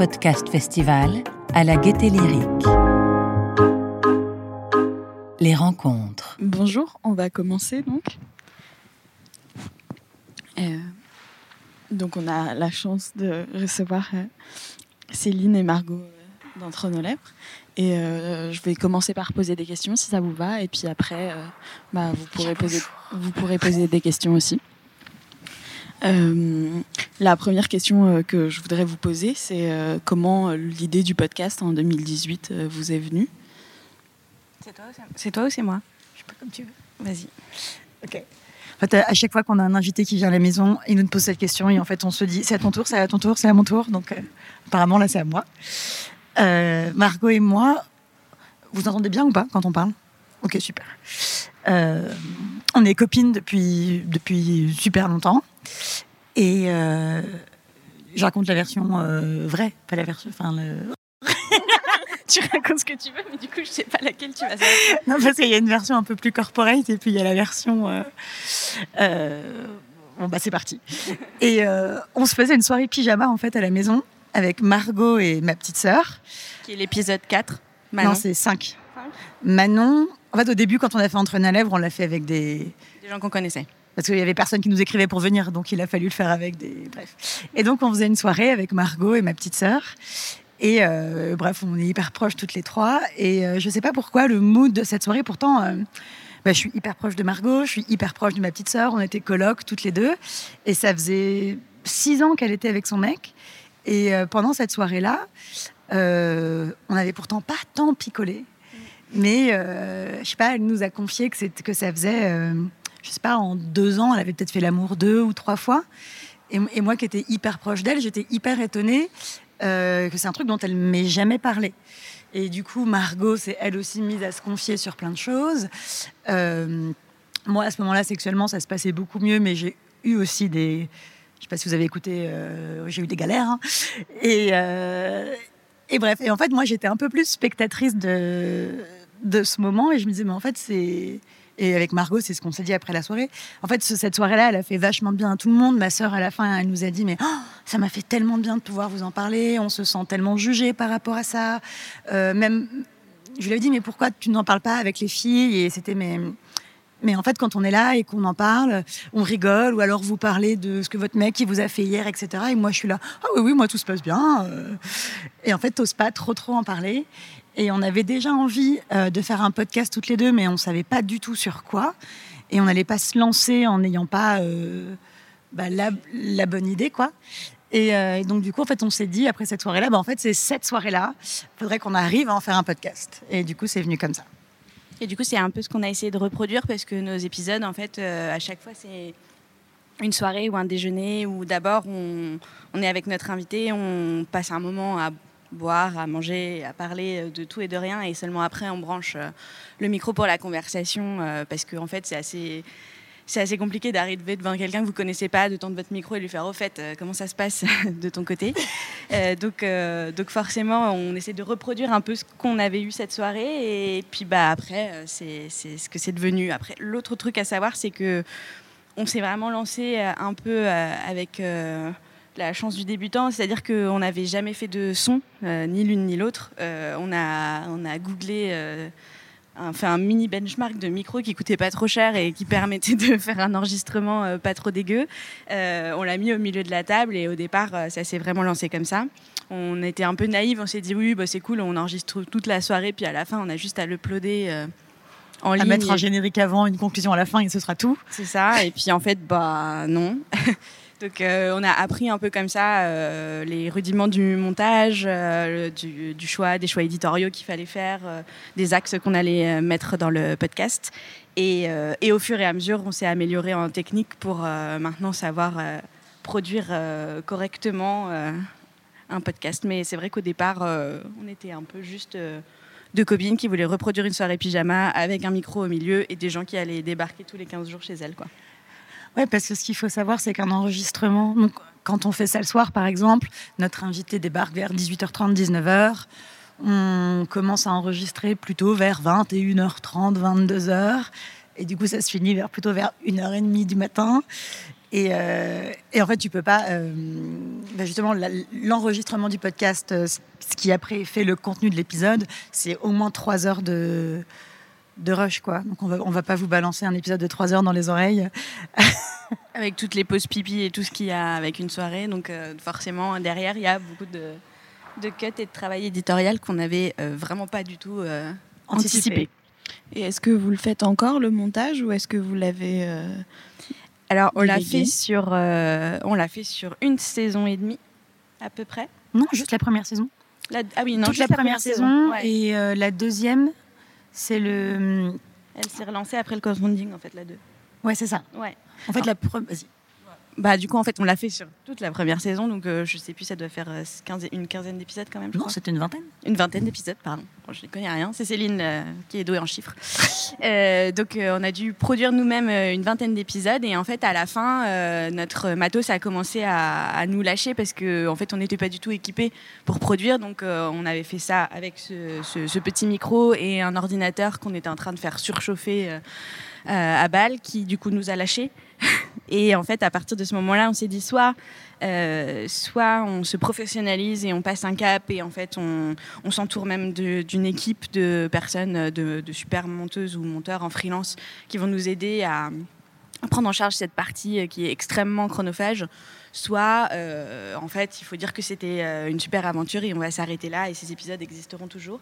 podcast festival à la Gaieté Lyrique. Les rencontres. Bonjour, on va commencer donc. Euh, donc on a la chance de recevoir euh, Céline et Margot euh, d'Entre nos lèvres. Et euh, je vais commencer par poser des questions si ça vous va. Et puis après, euh, bah, vous, pourrez poser, vous pourrez poser des questions aussi. Euh, la première question euh, que je voudrais vous poser, c'est euh, comment euh, l'idée du podcast en 2018 euh, vous est venue? C'est toi, ou c'est- c'est toi ou c'est moi? Je sais pas comme tu veux. Vas-y. Ok. En fait, à chaque fois qu'on a un invité qui vient à la maison, il nous pose cette question et en fait, on se dit c'est à ton tour, c'est à ton tour, c'est à mon tour. Donc, euh, apparemment, là, c'est à moi. Euh, Margot et moi, vous entendez bien ou pas quand on parle? Ok, super. Euh, on est copines depuis, depuis super longtemps et euh, je raconte la version euh, vraie, pas la version. Enfin, le... Tu racontes ce que tu veux, mais du coup, je sais pas laquelle tu vas. Non, parce qu'il y a une version un peu plus corporate et puis il y a la version. euh, bon, bah, c'est parti. Et on se faisait une soirée pyjama en fait à la maison avec Margot et ma petite sœur. Qui est l'épisode 4. Non, c'est 5. Manon, en fait, au début, quand on a fait Entre nos lèvres, on l'a fait avec des. des gens qu'on connaissait. Parce qu'il y avait personne qui nous écrivait pour venir, donc il a fallu le faire avec des. Bref. Et donc, on faisait une soirée avec Margot et ma petite sœur. Et euh, bref, on est hyper proches toutes les trois. Et euh, je sais pas pourquoi, le mood de cette soirée, pourtant, euh, bah, je suis hyper proche de Margot, je suis hyper proche de ma petite sœur. On était colocs toutes les deux. Et ça faisait six ans qu'elle était avec son mec. Et pendant cette soirée-là, on n'avait pourtant pas tant picolé. Mais je sais pas, elle nous a confié que, que ça faisait, je sais pas, en deux ans, elle avait peut-être fait l'amour deux ou trois fois. Et, moi qui étais hyper proche d'elle, j'étais hyper étonnée euh, que c'est un truc dont elle m'ait jamais parlé. Et du coup, Margot s'est elle aussi mise à se confier sur plein de choses. Euh, moi, à ce moment-là, sexuellement, ça se passait beaucoup mieux, mais j'ai eu aussi des. Je sais pas si vous avez écouté, euh, j'ai eu des galères. hein. Et, bref, et en fait, moi, j'étais un peu plus spectatrice de ce moment, et je me disais, mais en fait, c'est. Et avec Margot, c'est ce qu'on s'est dit après la soirée. En fait, ce- cette soirée-là, elle a fait vachement bien à tout le monde. Ma sœur, à la fin, elle nous a dit, mais oh, ça m'a fait tellement bien de pouvoir vous en parler. On se sent tellement jugé par rapport à ça. Euh, même, je lui ai dit, mais pourquoi tu n'en parles pas avec les filles? Et c'était, mais, mais en fait, quand on est là et qu'on en parle, on rigole, ou alors vous parlez de ce que votre mec vous a fait hier, etc. Et moi, je suis là, ah oui, oui, moi tout se passe bien. Et en fait, t'oses pas trop, trop en parler. Et on avait déjà envie euh, de faire un podcast toutes les deux, mais on savait pas du tout sur quoi. Et on n'allait pas se lancer en n'ayant pas euh, bah, la, bonne idée, quoi. Et, euh, et donc, du coup, en fait, on s'est dit, après cette soirée-là, bah, en fait, c'est cette soirée-là, faudrait qu'on arrive à en faire un podcast. Et du coup, c'est venu comme ça. Et du coup, c'est un peu ce qu'on a essayé de reproduire parce que nos épisodes, en fait, à chaque fois, c'est une soirée ou un déjeuner où d'abord on est avec notre invité, on passe un moment à boire, à manger, à parler de tout et de rien, et seulement après on branche euh, le micro pour la conversation euh, parce qu'en en fait c'est assez c'est assez compliqué d'arriver devant quelqu'un que vous connaissez pas, de tendre votre micro et lui faire au fait euh, comment ça se passe de ton côté? Euh, donc, euh, donc forcément, on essaie de reproduire un peu ce qu'on avait eu cette soirée et puis bah après euh, c'est ce que c'est devenu. Après l'autre truc à savoir c'est que on s'est vraiment lancé euh, un peu euh, avec euh, la chance du débutant, c'est-à-dire qu'on n'avait jamais fait de son, euh, ni l'une ni l'autre. Euh, on, a, on a googlé, euh, un- fait un mini benchmark de micro qui coûtait pas trop cher et qui permettait de faire un enregistrement pas trop dégueu. On l'a mis au milieu de la table et au départ, ça s'est vraiment lancé comme ça. On était un peu naïfs, on s'est dit oui, bah, c'est cool, on enregistre toute la soirée, puis à la fin, on a juste à l'uploader en À ligne. mettre un générique avant, une conclusion à la fin, et ce sera tout. c'est ça. Et puis en fait, bah non. Donc euh, on a appris un peu comme ça euh, les rudiments du montage, euh, du, choix, des choix éditoriaux qu'il fallait faire, des axes qu'on allait mettre dans le podcast. Et, au fur et à mesure, on s'est amélioré en technique pour maintenant savoir produire correctement un podcast. Mais c'est vrai qu'au départ, on était un peu juste deux copines qui voulaient reproduire une soirée pyjama avec un micro au milieu et des gens qui allaient débarquer tous les 15 jours chez elles. Quoi. Ouais, parce que ce qu'il faut savoir, c'est qu'un enregistrement, donc, quand on fait ça le soir, par exemple, notre invité débarque vers 18h30, 19h. On commence à enregistrer plutôt vers 21h30, 22h. Et du coup, ça se finit vers, plutôt vers 1h30 du matin. Et, euh, et, en fait, tu peux pas. Euh, bah justement, l'enregistrement du podcast, euh, ce qui après fait le contenu de l'épisode, c'est au moins trois heures de, de rush, quoi. Donc on va, on va pas vous balancer un épisode de trois heures dans les oreilles. avec toutes les pauses pipi et tout ce qu'il y a avec une soirée. Donc forcément, derrière, il y a beaucoup de, de cuts et de travail éditorial qu'on n'avait vraiment pas du tout anticipé. Et est-ce que vous le faites encore, le montage, ou est-ce que vous l'avez alors, on l'a fait sur, euh, on l'a fait sur une saison et demie, à peu près. Non, juste la première saison. ah oui, non, toute la, première, saison, et euh, la deuxième, c'est le. Elle s'est relancée après le crowdfunding, en fait, la deux. Ouais, c'est ça. Ouais. En fait, la première. Vas-y. Bah, du coup, en fait, on l'a fait sur toute la première saison, donc euh, je sais plus, ça doit faire euh, une quinzaine d'épisodes quand même. non, c'était une vingtaine. Une vingtaine d'épisodes, pardon. je ne connais rien. C'est Céline euh, qui est douée en chiffres. donc, on a dû produire nous-mêmes une vingtaine d'épisodes, et en fait, à la fin, notre matos a commencé à, nous lâcher parce qu'en en fait, on n'était pas du tout équipé pour produire. Donc, on avait fait ça avec ce, ce, petit micro et un ordinateur qu'on était en train de faire surchauffer à balle, qui du coup nous a lâchés. Et en fait, à partir de ce moment-là, on s'est dit soit, euh, soit on se professionnalise et on passe un cap et en fait, on, s'entoure même d'une équipe de personnes, de, de, super monteuses ou monteurs en freelance qui vont nous aider à prendre en charge cette partie qui est extrêmement chronophage soit euh, en fait il faut dire que c'était euh, une super aventure et on va s'arrêter là et ces épisodes existeront toujours.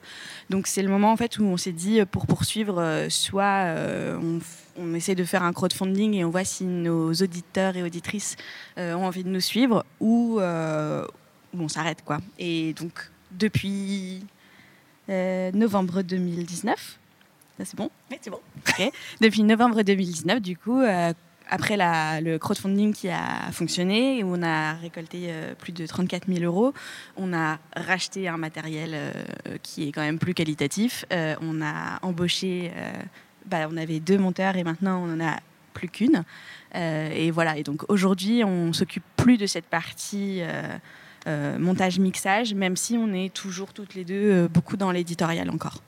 Donc c'est le moment en fait où on s'est dit pour poursuivre, euh, soit on, essaie de faire un crowdfunding et on voit si nos auditeurs et auditrices ont envie de nous suivre ou, on s'arrête quoi. Et donc depuis novembre 2019. C'est bon? Oui, c'est bon. Depuis novembre 2019, du coup, après le crowdfunding qui a fonctionné, où on a récolté euh, plus de 34 000 euros, on a racheté un matériel euh, qui est quand même plus qualitatif. Euh, on a embauché, bah, on avait deux monteurs et maintenant on n'en a plus qu'une. et voilà. Et donc aujourd'hui, on s'occupe plus de cette partie. montage-mixage, même si on est toujours toutes les deux beaucoup dans l'éditorial encore.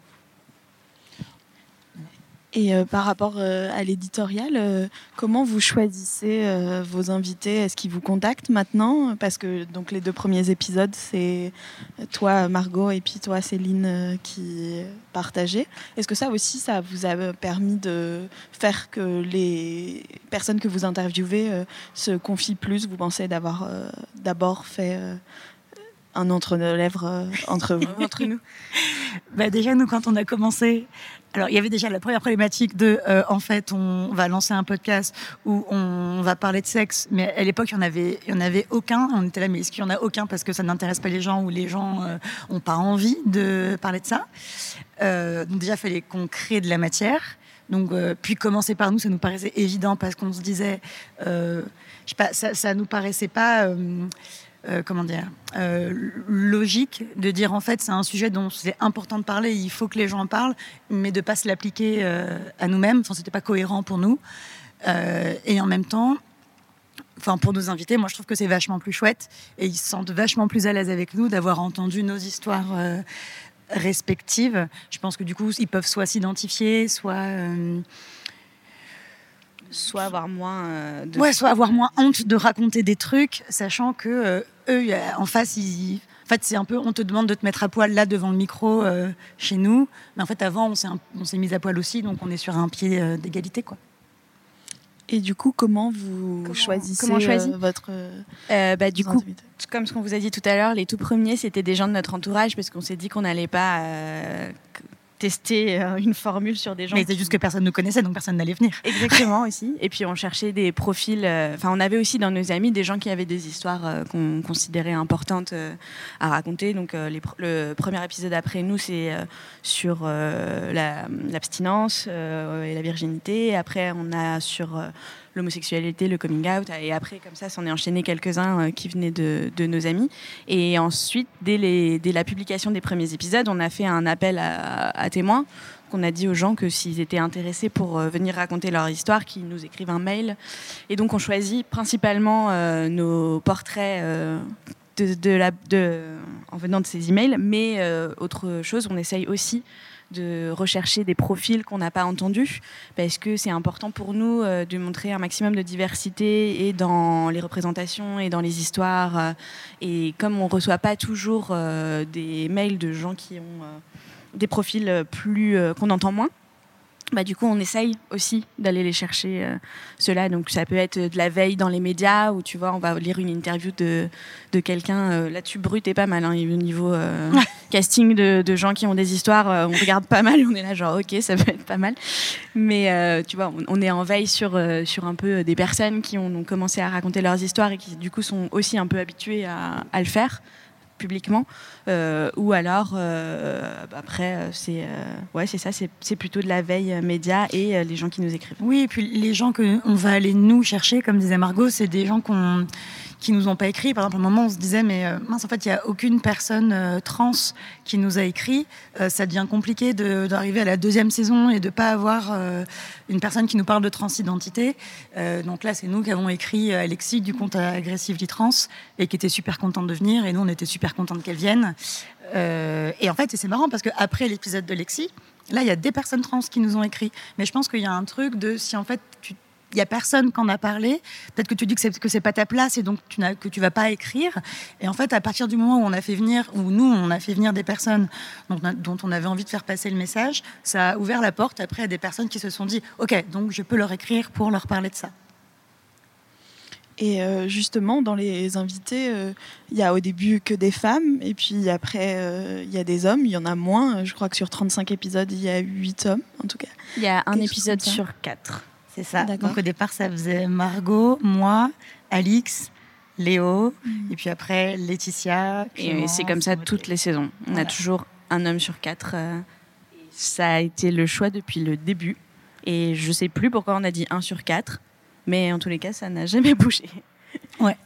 Et euh, par rapport euh, à l'éditorial, euh, comment vous choisissez vos invités? Est-ce qu'ils vous contactent maintenant? Parce que donc les deux premiers épisodes, c'est toi Margot et puis toi Céline qui partagez. Est-ce que ça aussi, ça vous a permis de faire que les personnes que vous interviewez se confient plus? Vous pensez d'avoir d'abord fait un entre nos lèvres entre vous, entre nous. Bah Déjà, nous, quand on a commencé, alors, il y avait déjà la première problématique de, euh, en fait, on va lancer un podcast où on va parler de sexe, mais à l'époque, il n'y en, avait, il y en avait aucun. On était là, mais est-ce qu'il n'y en a aucun parce que ça n'intéresse pas les gens ou les gens n'ont euh, pas envie de parler de ça? Euh, Donc, déjà, il fallait qu'on crée de la matière. Donc, puis commencer par nous, ça nous paraissait évident parce qu'on se disait, je sais pas, ça, ça nous paraissait pas euh, comment dire, euh, logique de dire en fait c'est un sujet dont c'est important de parler, il faut que les gens en parlent, mais de pas se l'appliquer euh, à nous-mêmes. Enfin, c'était pas cohérent pour nous. et en même temps, enfin pour nos invités, moi je trouve que c'est vachement plus chouette et ils se sentent vachement plus à l'aise avec nous d'avoir entendu nos histoires respectives. Je pense que du coup ils peuvent soit s'identifier, soit soit avoir moins euh, de... ouais, soit avoir moins honte de raconter des trucs, sachant que euh, eux en face ils en fait, c'est un peu, on te demande de te mettre à poil là devant le micro euh, chez nous, mais en fait, avant, on s'est, on s'est mis à poil aussi, donc on est sur un pied d'égalité, quoi. Et du coup, comment vous choisissez comment votre bah, Du coup, comme ce qu'on vous a dit tout à l'heure, les tout premiers, c'était des gens de notre entourage, parce qu'on s'est dit qu'on n'allait pas tester euh, une formule sur des gens. Mais c'est juste que personne ne connaissait, donc personne n'allait venir. Exactement aussi. Et puis on cherchait des profils. Euh, enfin, on avait aussi dans nos amis des gens qui avaient des histoires euh, qu'on considérait importantes à raconter. Donc le premier épisode après nous, c'est sur l'abstinence et la virginité. Après, on a sur l'homosexualité, le coming out. Et après, comme ça, s'en est enchaîné quelques-uns euh, qui venaient de, nos amis. Et ensuite, dès, la publication des premiers épisodes, on a fait un appel à, témoins qu'on a dit aux gens que s'ils étaient intéressés pour euh, venir raconter leur histoire, qu'ils nous écrivent un mail. Et donc on choisit principalement euh, nos portraits de, de, en venant de ces emails, mais autre chose, on essaye aussi de rechercher des profils qu'on n'a pas entendus, parce que c'est important pour nous euh, de montrer un maximum de diversité et dans les représentations et dans les histoires. euh, et comme on ne reçoit pas toujours euh, des mails de gens qui ont des profils plus qu'on entend moins, bah, du coup, on essaye aussi d'aller les chercher, euh, ceux-là. Donc, ça peut être de la veille dans les médias, où tu vois, on va lire une interview de, de quelqu'un. euh, Là-dessus, Brut est pas mal. Hein, au niveau euh, casting de, de gens qui ont des histoires, euh, on regarde pas mal. On est là, genre, ok, ça peut être pas mal. Mais tu vois, on, on est en veille sur, sur un peu des personnes qui ont, ont commencé à raconter leurs histoires et qui, du coup, sont aussi un peu habituées à, à le faire publiquement. Euh, ou alors euh, après euh, c'est ouais c'est ça c'est plutôt de la veille média et les gens qui nous écrivent. Oui, et puis les gens que on va aller nous chercher, comme disait Margot, c'est des gens qu'on qui nous ont pas écrit. Par exemple, à un moment, on se disait, mais euh, mince, en fait, il y a aucune personne euh, trans qui nous a écrit. Euh, ça devient compliqué d'arriver à la deuxième saison et de pas avoir une personne qui nous parle de transidentité. Donc là, c'est nous qui avons écrit Alexis du compte Aggressively Trans et qui était super contente de venir. Et nous, on était super contente qu'elle vienne. Et en fait, c'est marrant parce qu'après l'épisode de Lexi, là, il y a des personnes trans qui nous ont écrit. Mais je pense qu'il y a un truc de si en fait tu il y a personne qui en a parlé. Peut-être que tu dis que c'est que c'est pas ta place et donc tu n'as que tu vas pas écrire. Et en fait, à partir du moment où on a fait venir, où nous on a fait venir des personnes dont, dont on avait envie de faire passer le message, ça a ouvert la porte après à des personnes qui se sont dit, ok, donc je peux leur écrire pour leur parler de ça. Et euh, justement, dans les invités, euh, il y a au début que des femmes, et puis après, euh, il y a des hommes. Il y en a moins. Je crois que sur 35 épisodes, il y a 8 hommes, en tout cas. il y a un épisode sur quatre C'est ça. Donc au départ, ça faisait Margot, moi, Alix, Léo, et puis après Laetitia. et c'est comme ça toutes les saisons on Voilà. a toujours un homme sur quatre euh, ça a été le choix depuis le début et je sais plus pourquoi on a dit un sur quatre mais en tous les cas ça n'a jamais bougé Ouais.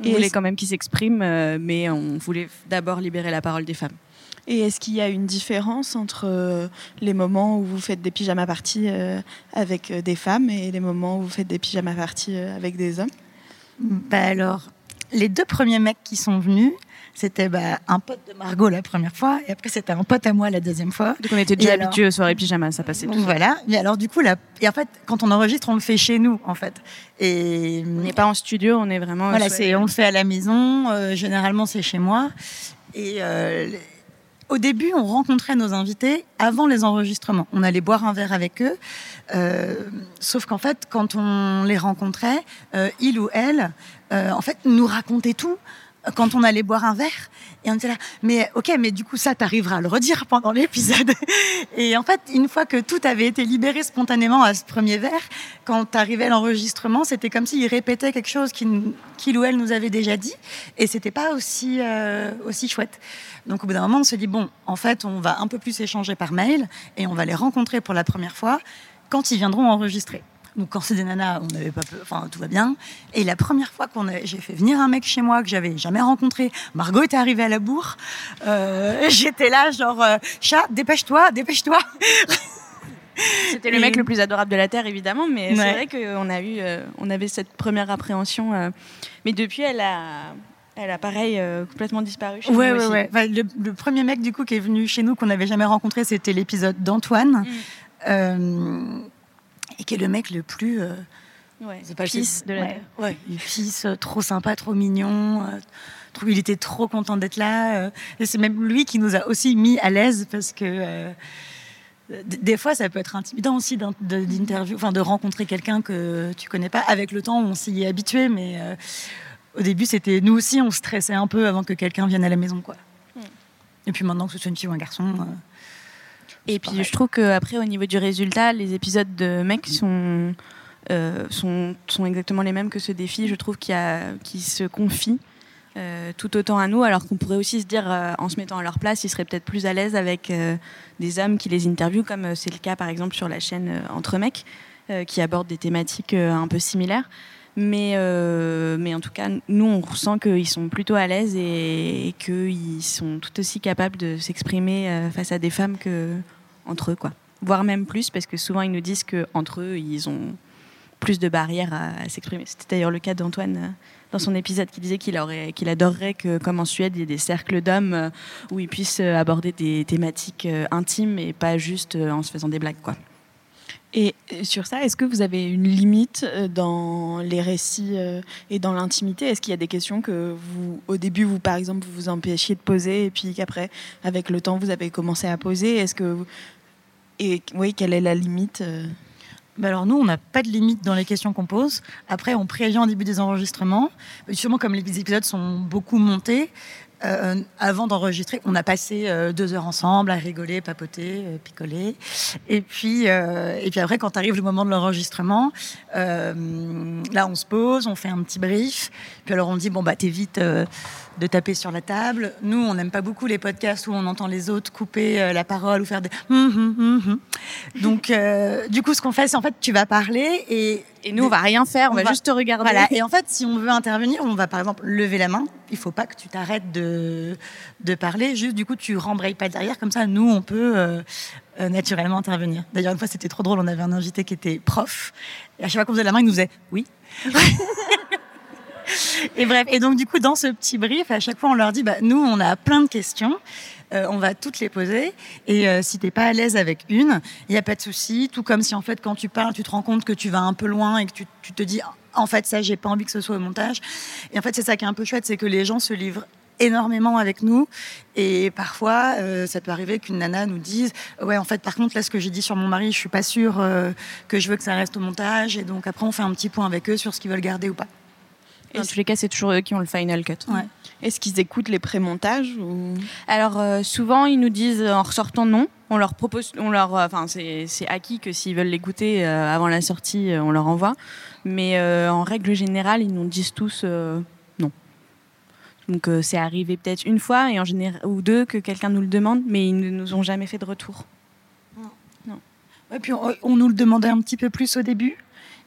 on Et voulait quand même qu'ils s'expriment euh, mais on voulait d'abord libérer la parole des femmes Et est-ce qu'il y a une différence entre euh, les moments où vous faites des pyjamas parties euh, avec euh, des femmes et les moments où vous faites des pyjamas parties avec des hommes? Bah alors, les deux premiers mecs qui sont venus, c'était bah, un pote de Margot la première fois, et après c'était un pote à moi la deuxième fois. donc on était déjà alors habitués aux soirées pyjama ça passait tout voilà. Mais alors du coup, la... et en fait, quand on enregistre, on le fait chez nous, en fait. Et on n'est pas en studio on est vraiment voilà, c'est on le fait à la maison. euh, généralement, c'est chez moi. Et euh, au début, on rencontrait nos invités avant les enregistrements. On allait boire un verre avec eux. Euh, sauf qu'en fait, quand on les rencontrait, euh, il ou elle, euh, en fait, nous racontait tout quand on allait boire un verre. Et on était là, mais ok, mais du coup, ça, t'arriveras à le redire pendant l'épisode. Et en fait, une fois que tout avait été libéré spontanément à ce premier verre, quand arrivait l'enregistrement, c'était comme s'il répétait quelque chose qu'il ou elle nous avait déjà dit. Et c'était pas aussi, euh, aussi chouette. Donc au bout d'un moment, on se dit, bon, en fait, on va un peu plus échanger par mail et on va les rencontrer pour la première fois quand ils viendront enregistrer. Donc quand c'est des nanas, on n'avait pas peur, enfin tout va bien. Et la première fois qu'on a, j'ai fait venir un mec chez moi que j'avais jamais rencontré, Margot était arrivée à la bourre. Euh, j'étais là genre euh, chat, dépêche-toi, dépêche-toi. C'était le Et- mec le plus adorable de la terre, évidemment, mais c'est vrai qu'on a eu, euh, on avait cette première appréhension. euh, mais depuis, elle a, elle a pareil euh, complètement disparu. Chez Ouais, nous ouais, aussi. ouais. Enfin, le, le premier mec du coup qui est venu chez nous qu'on n'avait jamais rencontré, c'était l'épisode d'Antoine, Mm. Et qui est le mec le plus euh, Ouais. C'est pas le Peace de la ouais. Ouais, il pisse, euh, trop sympa, trop mignon. euh, trop- il était trop content d'être là. euh, et c'est même lui qui nous a aussi mis à l'aise parce que euh, des fois, ça peut être intimidant aussi d'interview, enfin de rencontrer quelqu'un que tu connais pas. Avec le temps, on s'y est habitué, mais euh, au début, c'était nous aussi, on stressait un peu avant que quelqu'un vienne à la maison, quoi. Mm. Et puis maintenant que ce soit une fille ou un garçon. euh, Et puis je trouve qu'après, au niveau du résultat, les épisodes de mecs sont, euh, sont, sont exactement les mêmes que ceux des filles. Je trouve a- qu'ils se confient euh, tout autant à nous, alors qu'on pourrait aussi se dire, euh, en se mettant à leur place, ils seraient peut-être plus à l'aise avec euh, des hommes qui les interviewent, comme c'est le cas par exemple sur la chaîne Entre mecs, qui aborde des thématiques un peu similaires. Mais, mais en tout cas, nous, on ressent qu'ils sont plutôt à l'aise et, et qu'ils sont tout aussi capables de s'exprimer face à des femmes que entre eux, quoi. Voire même plus, parce que souvent, ils nous disent qu'entre eux, ils ont plus de barrières à, s'exprimer. C'était d'ailleurs le cas d'Antoine dans son épisode qui disait qu'il adorerait que, comme en Suède, il y ait des cercles d'hommes où ils puissent aborder des thématiques intimes et pas juste en se faisant des blagues, quoi. Et sur ça, est-ce que vous avez une limite euh, dans les récits euh, et dans l'intimité? Est-ce qu'il y a des questions que vous, au début, vous par exemple, vous vous empêchiez de poser et puis qu'après, avec le temps, vous avez commencé à poser? Est-ce que et oui, quelle est la limite euh? bah alors nous, on n'a pas de limite dans les questions qu'on pose. Après, on prévient au début des enregistrements. Justement, comme les épisodes sont beaucoup montés, euh, avant d'enregistrer, on a passé euh, deux heures ensemble à rigoler, papoter, picoler. Et puis, et puis après, quand arrive le moment de l'enregistrement, là, on se pose, on fait un petit brief. Puis alors, on dit bon bah t'évites de taper sur la table. Nous, on n'aime pas beaucoup les podcasts où on entend les autres couper la parole ou faire des. Hum, hum, hum, Donc, du coup, ce qu'on fait, c'est en fait, tu vas parler et et nous, on va rien faire, on, va, juste te regarder. Voilà. Et en fait, si on veut intervenir, on va par exemple lever la main. Il faut pas que tu t'arrêtes de, de parler. Juste, du coup, tu rembrayes pas derrière. Comme ça, nous, on peut euh, euh, naturellement intervenir. D'ailleurs, une fois, c'était trop drôle. On avait un invité qui était prof. Et à chaque fois qu'on faisait la main, il nous faisait oui. et bref. Et donc, du coup, dans ce petit brief, à chaque fois, on leur dit, bah, nous, on a plein de questions. Euh, on va toutes les poser. Et euh, si tu n'es pas à l'aise avec une, il n'y a pas de souci. Tout comme si en fait, quand tu parles, tu te rends compte que tu vas un peu loin et que tu, te dis, en fait, ça, j'ai pas envie que ce soit au montage. Et en fait, c'est ça qui est un peu chouette, c'est que les gens se livrent énormément avec nous et parfois euh, ça peut arriver qu'une nana nous dise ouais en fait par contre là ce que j'ai dit sur mon mari je suis pas sûre que je veux que ça reste au montage et donc après on fait un petit point avec eux sur ce qu'ils veulent garder ou pas dans tous les cas, c'est toujours eux qui ont le final cut. Est-ce qu'ils écoutent les pré-montages ou... Alors euh, souvent, ils nous disent en ressortant non. On leur propose, on leur, euh, enfin c'est acquis que s'ils veulent l'écouter euh, avant la sortie, on leur envoie. Mais en règle générale, ils nous disent tous non. Donc c'est arrivé peut-être une fois et en général ou deux que quelqu'un nous le demande, mais ils ne nous ont jamais fait de retour. Non. non. Et puis on nous le demandait un petit peu plus au début.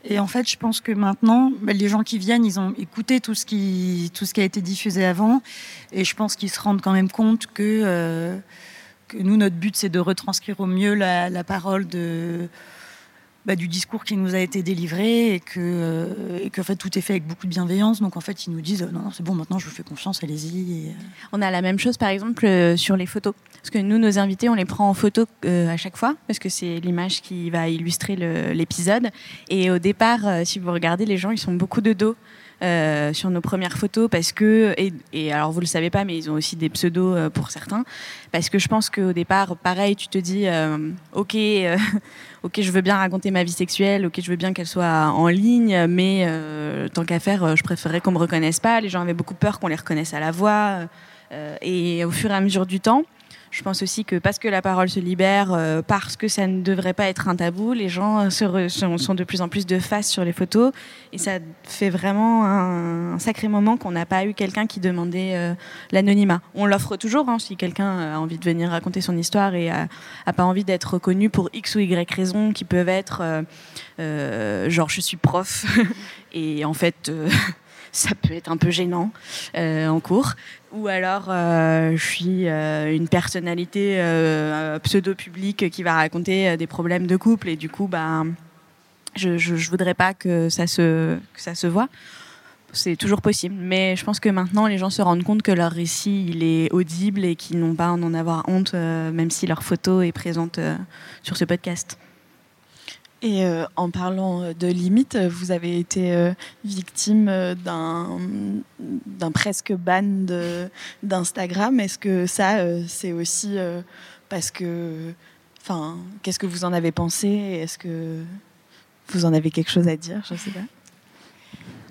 Et en fait, je pense que maintenant, bah, les gens qui viennent, ils ont écouté tout ce qui, tout ce qui a été diffusé avant. Et je pense qu'ils se rendent quand même compte que, euh, nous, notre but, c'est de retranscrire au mieux la parole de, bah, du discours qui nous a été délivré et que, euh, et que en fait, tout est fait avec beaucoup de bienveillance. Donc en fait, ils nous disent non, non c'est bon, maintenant je vous fais confiance, allez-y. Euh. On a la même chose par exemple sur les photos. Parce que nous, nos invités, on les prend en photo à chaque fois, parce que c'est l'image qui va illustrer l'épisode. Et au départ, si vous regardez, les gens, ils sont beaucoup de dos. Euh, sur nos premières photos parce que et, alors vous le savez pas mais ils ont aussi des pseudos euh, pour certains. Parce que je pense qu'au départ pareil tu te dis euh, ok ok je veux bien raconter ma vie sexuelle ok je veux bien qu'elle soit en ligne mais tant qu'à faire je préférerais qu'on me reconnaisse pas. Les gens avaient beaucoup peur qu'on les reconnaisse à la voix et au fur et à mesure du temps je pense aussi que parce que la parole se libère, euh, parce que ça ne devrait pas être un tabou, les gens se sont, de plus en plus de face sur les photos. Et ça fait vraiment un, sacré moment qu'on n'a pas eu quelqu'un qui demandait euh, l'anonymat. On l'offre toujours hein, si quelqu'un a envie de venir raconter son histoire et a, pas envie d'être reconnu pour X ou Y raisons qui peuvent être euh, genre je suis prof et en fait ça peut être un peu gênant en cours. Ou alors, euh, je suis euh, une personnalité euh, pseudo-publique qui va raconter des problèmes de couple et du coup, bah, je ne voudrais pas que ça se, que ça se voit. C'est toujours possible. Mais je pense que maintenant, les gens se rendent compte que leur récit, il est audible et qu'ils n'ont pas à en avoir honte, même si leur photo est présente sur ce podcast. Et euh, en parlant de limites, vous avez été euh, victime euh, d'un presque ban d'Instagram. Est-ce que ça, c'est aussi parce que. Enfin, qu'est-ce que vous en avez pensé? Est-ce que vous en avez quelque chose à dire? Je ne sais pas.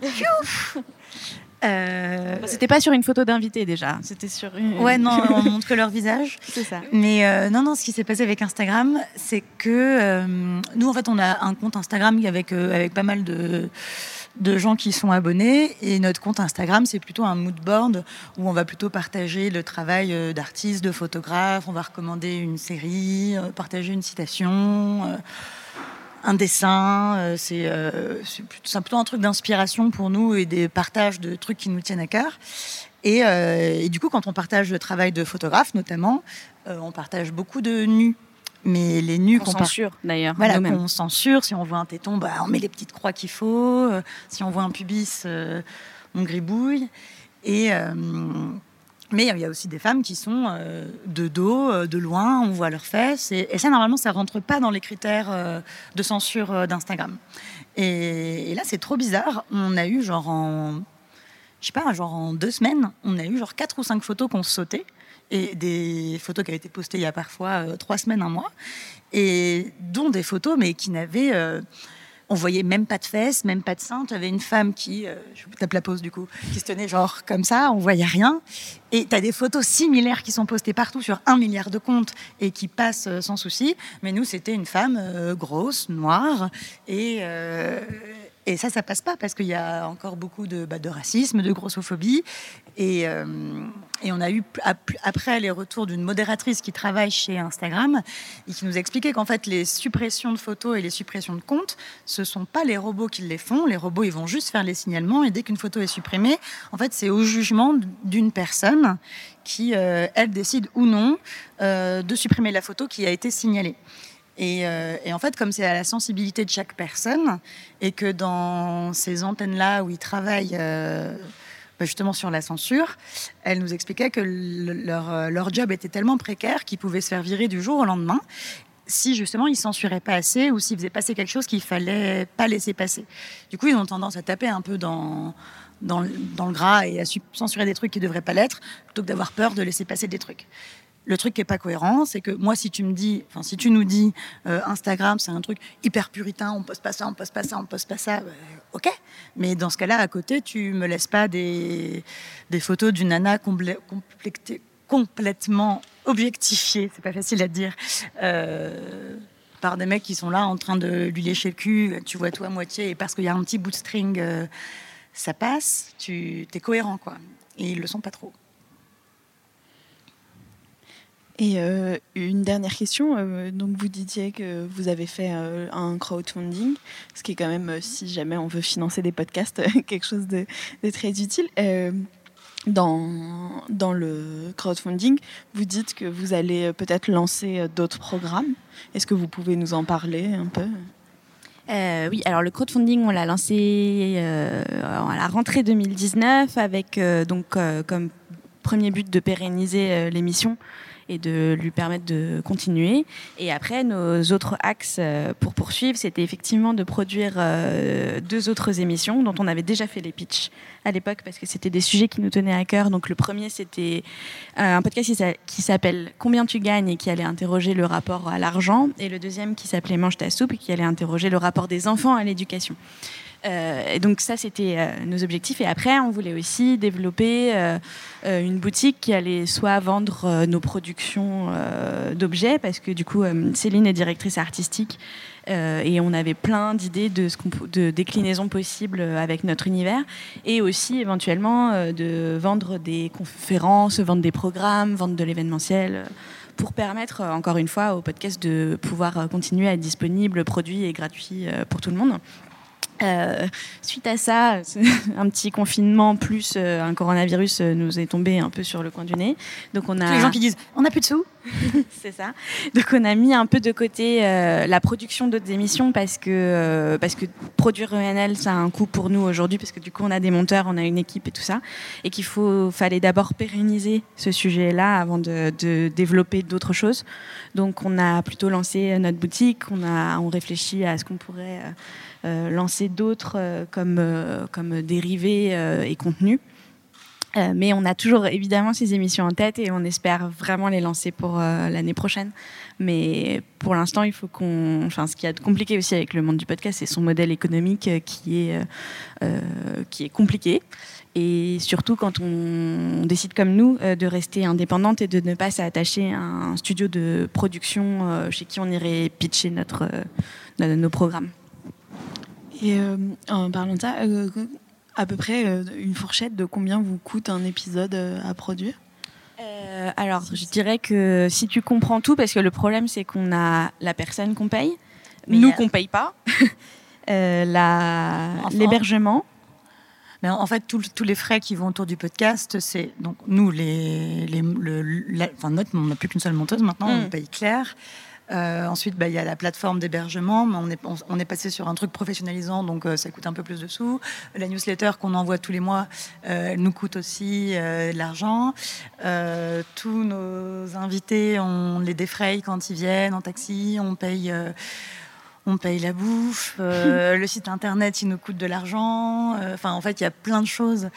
Euh... C'était pas sur une photo d'invité déjà, c'était sur une. Ouais, non, on montre que leur visage. C'est ça. Mais euh, non, non, ce qui s'est passé avec Instagram, c'est que euh, nous, en fait, on a un compte Instagram avec, avec pas mal de, de gens qui sont abonnés. Et notre compte Instagram, c'est plutôt un mood board où on va plutôt partager le travail d'artistes, de photographes, on va recommander une série, partager une citation un dessin, euh, euh, c'est plutôt un truc d'inspiration pour nous et des partages de trucs qui nous tiennent à cœur. Et, euh, du coup, quand on partage le travail de photographe, notamment, on partage beaucoup de nus mais les nus qu'on censure d'ailleurs. Voilà, qu'on censure. Si on voit un téton, bah, on met les petites croix qu'il faut. Si on voit un pubis, euh, on gribouille. Et, euh, mais il y a aussi des femmes qui sont de dos, de loin, on voit leurs fesses. Et, ça, normalement, ça rentre pas dans les critères de censure d'Instagram. Et, là, c'est trop bizarre. On a eu genre en, je sais pas, genre en deux semaines, on a eu genre quatre ou cinq photos qu'on sautait et des photos qui avaient été postées il y a parfois euh, trois semaines, un mois, et dont des photos, mais qui n'avaient. Euh, on voyait même pas de fesses, même pas de seins. Tu avais une femme qui, euh, je tape la pause du coup, qui se tenait genre comme ça, on voyait rien. Et tu as des photos similaires qui sont postées partout sur un milliard de comptes et qui passent sans souci. Mais nous, c'était une femme grosse, noire et, et ça, ça passe pas parce qu'il y a encore beaucoup de, bah, de racisme, de grossophobie. Et, euh, on a eu, après les retours d'une modératrice qui travaille chez Instagram et qui nous expliquait qu'en fait, les suppressions de photos et les suppressions de comptes, ce sont pas les robots qui les font. Les robots, ils vont juste faire les signalements et dès qu'une photo est supprimée, en fait, c'est au jugement d'une personne qui, euh, elle, décide ou non euh, de supprimer la photo qui a été signalée. Euh, et, en fait, comme c'est à la sensibilité de chaque personne, et que dans ces antennes-là où ils travaillent euh, bah, justement sur la censure, elle nous expliquait que leur, euh, leur job était tellement précaire qu'ils pouvaient se faire virer du jour au lendemain si justement ils censuraient pas assez ou s'ils faisaient passer quelque chose qu'il fallait pas laisser passer. Du coup, ils ont tendance à taper un peu dans, dans, dans le gras et à censurer des trucs qui devraient pas l'être, plutôt que d'avoir peur de laisser passer des trucs. Le truc qui est pas cohérent, c'est que moi, si tu me dis, enfin, si tu nous dis, euh, Instagram, c'est un truc hyper puritain, on poste pas ça, on poste pas ça, on poste pas ça, bah, ok. Mais dans ce cas-là, à côté, tu me laisses pas des, photos d'une nana complètement objectifiée, c'est pas facile à dire. Euh, par des mecs qui sont là en train de lui lécher le cul, tu vois toi à moitié, et parce qu'il y a un petit bout string, euh, ça passe, tu es cohérent, quoi. Et ils le sont pas trop. Et euh, une dernière question, euh, donc vous disiez que vous avez fait euh, un crowdfunding, ce qui est quand même, si jamais on veut financer des podcasts, quelque chose de, très utile. dans, dans le crowdfunding, vous dites que vous allez peut-être lancer d'autres programmes. Est-ce que vous pouvez nous en parler un peu? Oui, alors le crowdfunding, on l'a lancé à la rentrée 2019 avec donc comme premier but de pérenniser l'émission et de lui permettre de continuer. Et après, nos autres axes euh, pour poursuivre, c'était effectivement de produire euh, deux autres émissions dont on avait déjà fait les pitchs à l'époque parce que c'était des sujets qui nous tenaient à cœur. Donc le premier, c'était euh, un podcast qui s'appelle Combien tu gagnes et qui allait interroger le rapport à l'argent. Et le deuxième qui s'appelait Mange ta soupe et qui allait interroger le rapport des enfants à l'éducation. Euh, et donc ça, c'était euh, nos objectifs. Et après, on voulait aussi développer euh, une boutique qui allait soit vendre nos productions d'objets, parce que du coup, Céline est directrice artistique. et on avait plein d'idées de, de déclinaisons possibles avec notre univers, et aussi éventuellement de vendre des conférences, vendre des programmes, vendre de l'événementiel pour permettre, encore une fois, au podcast de pouvoir continuer à être disponible, produit et gratuit pour tout le monde. Euh, suite à ça, un petit confinement plus euh, un coronavirus euh, nous est tombé un peu sur le coin du nez. Donc on a les gens qui disent on n'a plus de sous. c'est ça. Donc on a mis un peu de côté la production d'autres émissions parce que parce que produire ENL ça a un coût pour nous aujourd'hui parce que du coup on a des monteurs, on a une équipe et tout ça et qu'il faut fallait d'abord pérenniser ce sujet-là avant de, de développer d'autres choses. Donc on a plutôt lancé notre boutique, on a on réfléchit à ce qu'on pourrait euh, lancer d'autres euh, comme, euh, comme dérivés et contenus. mais on a toujours évidemment ces émissions en tête et on espère vraiment les lancer pour l'année prochaine. Mais pour l'instant, il faut qu'on. Enfin, ce qui est compliqué aussi avec le monde du podcast, c'est son modèle économique qui est, qui est compliqué. Et surtout quand on, décide comme nous de rester indépendante et de ne pas s'attacher à un studio de production chez qui on irait pitcher notre, nos programmes. Et euh, en parlant de ça, euh, à peu près euh, une fourchette de combien vous coûte un épisode à produire? Alors, je dirais que si tu comprends tout, parce que le problème, c'est qu'on a la personne qu'on paye, mais nous qu'on paye pas, l'hébergement. Mais en fait, tous les frais qui vont autour du podcast, c'est donc nous, les, les le, enfin, notre, on n'a plus qu'une seule monteuse maintenant, on mm. paye Claire. Euh, ensuite, bah, il y a la plateforme d'hébergement, mais on est, on, est passé sur un truc professionnalisant, donc euh, ça coûte un peu plus de sous. La newsletter qu'on envoie tous les mois, euh, nous coûte aussi de l'argent. tous nos invités, on les défraye quand ils viennent en taxi, on paye on paye la bouffe, le site internet, il nous coûte de l'argent. Enfin, en fait, il y a plein de choses